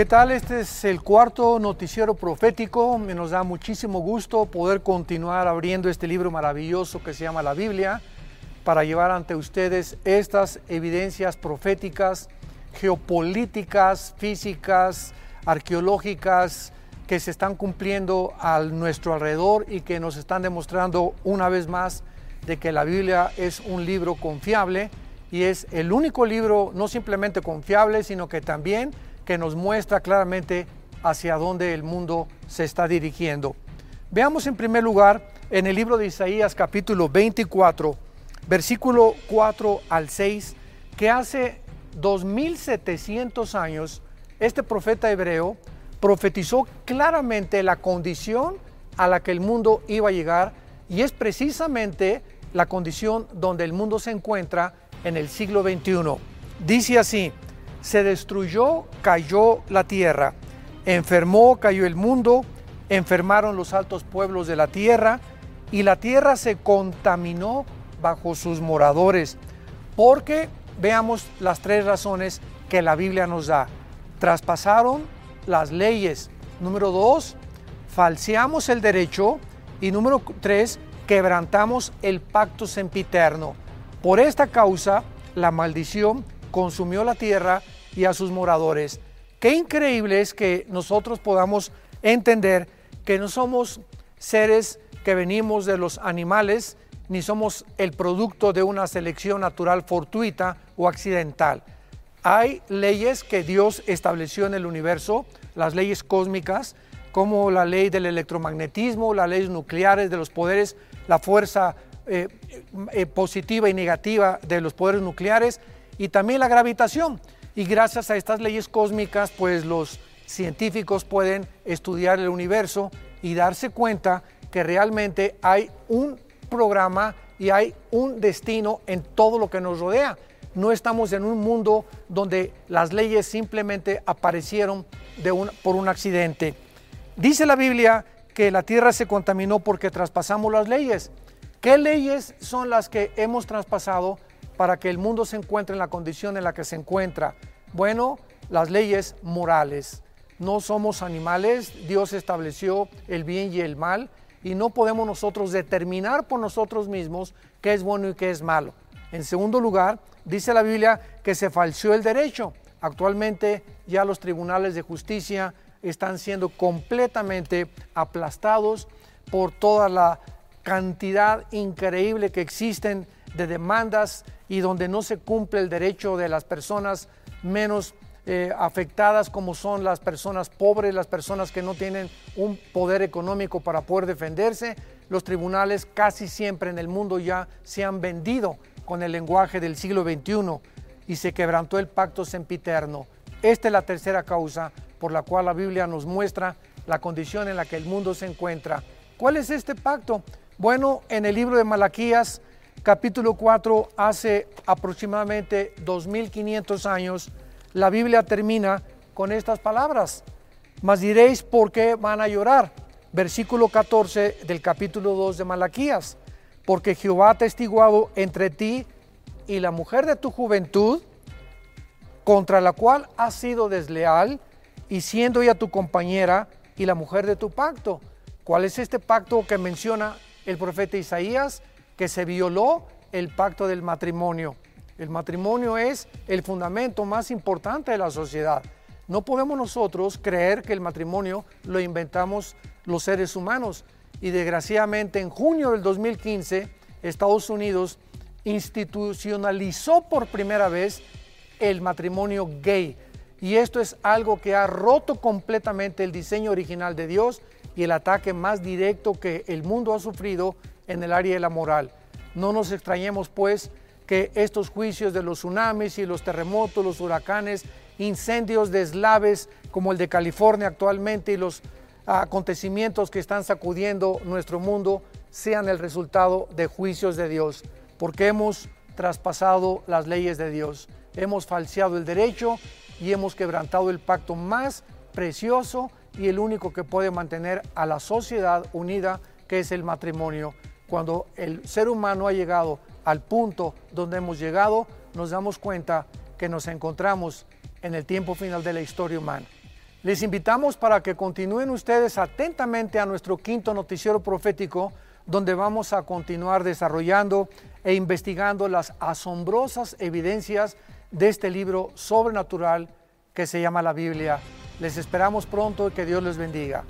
¿Qué tal? Este es el cuarto noticiero profético. Me nos da muchísimo gusto poder continuar abriendo este libro maravilloso que se llama la Biblia para llevar ante ustedes estas evidencias proféticas, geopolíticas, físicas, arqueológicas que se están cumpliendo a nuestro alrededor y que nos están demostrando una vez más de que la Biblia es un libro confiable y es el único libro no simplemente confiable, sino que también que nos muestra claramente hacia dónde el mundo se está dirigiendo. Veamos en primer lugar en el libro de Isaías capítulo 24, versículo 4 al 6, que hace 2700 años este profeta hebreo profetizó claramente la condición a la que el mundo iba a llegar y es precisamente la condición donde el mundo se encuentra en el siglo XXI. Dice así, se destruyó, cayó la tierra, enfermó, cayó el mundo, enfermaron los altos pueblos de la tierra, y la tierra se contaminó bajo sus moradores, porque veamos las tres razones que la Biblia nos da. Traspasaron las leyes. Número dos, falseamos el derecho. Y número tres, quebrantamos el pacto sempiterno. Por esta causa, la maldición consumió la tierra y a sus moradores. Qué increíble es que nosotros podamos entender que no somos seres que venimos de los animales, ni somos el producto de una selección natural fortuita o accidental. Hay leyes que Dios estableció en el universo, las leyes cósmicas, como la ley del electromagnetismo, las leyes nucleares de los poderes, la fuerza eh, eh, positiva y negativa de los poderes nucleares, y también la gravitación. Y gracias a estas leyes cósmicas, pues los científicos pueden estudiar el universo y darse cuenta que realmente hay un programa y hay un destino en todo lo que nos rodea. No estamos en un mundo donde las leyes simplemente aparecieron por un accidente. Dice la Biblia que la tierra se contaminó porque traspasamos las leyes. ¿Qué leyes son las que hemos traspasado para que el mundo se encuentre en la condición en la que se encuentra? Bueno, las leyes morales. No somos animales, Dios estableció el bien y el mal y no podemos nosotros determinar por nosotros mismos qué es bueno y qué es malo. En segundo lugar, dice la Biblia que se falseó el derecho. Actualmente ya los tribunales de justicia están siendo completamente aplastados por toda la cantidad increíble que existen de demandas y donde no se cumple el derecho de las personas menos eh, afectadas como son las personas pobres, las personas que no tienen un poder económico para poder defenderse. Los tribunales casi siempre en el mundo ya se han vendido con el lenguaje del siglo XXI y se quebrantó el pacto sempiterno. Esta es la tercera causa por la cual la Biblia nos muestra la condición en la que el mundo se encuentra. ¿Cuál es este pacto? Bueno, en el libro de Malaquías capítulo 4, hace aproximadamente 2500 años, la Biblia termina con estas palabras. Mas diréis por qué van a llorar. Versículo 14 del capítulo 2 de Malaquías. Porque Jehová ha testiguado entre ti y la mujer de tu juventud, contra la cual has sido desleal, y siendo ella tu compañera y la mujer de tu pacto. ¿Cuál es este pacto que menciona el profeta Isaías? Que se violó el pacto del matrimonio. El matrimonio es el fundamento más importante de la sociedad. No podemos nosotros creer que el matrimonio lo inventamos los seres humanos. Y desgraciadamente en junio del 2015 Estados Unidos institucionalizó por primera vez el matrimonio gay. Y esto es algo que ha roto completamente el diseño original de Dios y el ataque más directo que el mundo ha sufrido en el área de la moral. No nos extrañemos pues que estos juicios de los tsunamis y los terremotos, los huracanes, incendios deslaves como el de California actualmente y los acontecimientos que están sacudiendo nuestro mundo sean el resultado de juicios de Dios, porque hemos traspasado las leyes de Dios, hemos falseado el derecho y hemos quebrantado el pacto más precioso y el único que puede mantener a la sociedad unida, que es el matrimonio. Cuando el ser humano ha llegado al punto donde hemos llegado, nos damos cuenta que nos encontramos en el tiempo final de la historia humana. Les invitamos para que continúen ustedes atentamente a nuestro quinto noticiero profético, donde vamos a continuar desarrollando e investigando las asombrosas evidencias de este libro sobrenatural que se llama la Biblia. Les esperamos pronto y que Dios les bendiga.